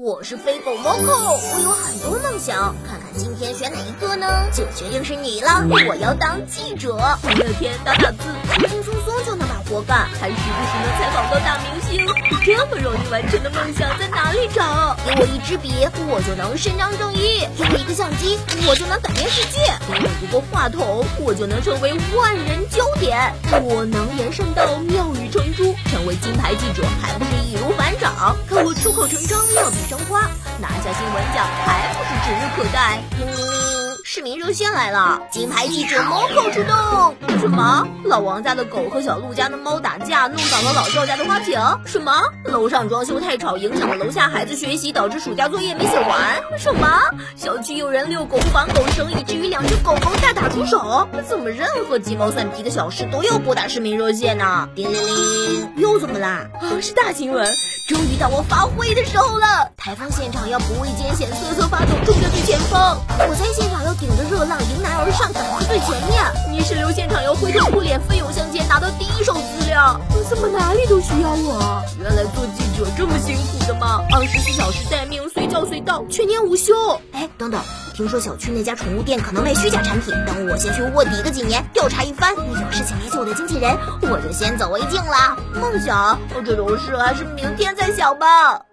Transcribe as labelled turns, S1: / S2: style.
S1: 我是飞狗 Moco，我有很多梦想，看看今天选哪一个呢？就决定是你了。我要当记者，每天打打字，轻轻松松就能把活干，还时不时能采访到大明星。这么容易完成的梦想在哪里找？给我一支笔，我就能伸张正义；给我一个相机，我就能改变世界；给我一个话筒，我就能成为万人焦点。我能言善道，妙语成珠，成为金牌记者还不是易如反我出口成章，妙笔生花，拿下新闻奖还不是指日可待？市民热线来了，金牌记者 Moco 出动。什么？老王家的狗和小鹿家的猫打架，弄倒了老赵家的花瓶？什么？楼上装修太吵，影响了楼下孩子学习，导致暑假作业没写完？什么？小区有人遛狗不绑狗绳，以至于两只狗狗大打出手？怎么任何鸡毛蒜皮的小事都要拨打市民热线呢？叮铃铃，又怎么啦？啊，是大新闻！终于到我发挥的时候了！台风现场要不畏艰险，瑟瑟发抖，冲在最前方；我在现场要顶着热浪，迎难而上，赶在最前面。泥石流现场要灰头土脸，奋勇向前，拿到第一手资料。怎么哪里都需要我？原来做记者这么辛苦的吗？二十四小时待命，随叫随到，全年无休。哎，等等，听说小区那家宠物店可能卖虚假产品，等我先去卧底个几年，调查一番。有事情联系我的经纪人，我就先走为敬了。梦想，这种事还是明天再想吧。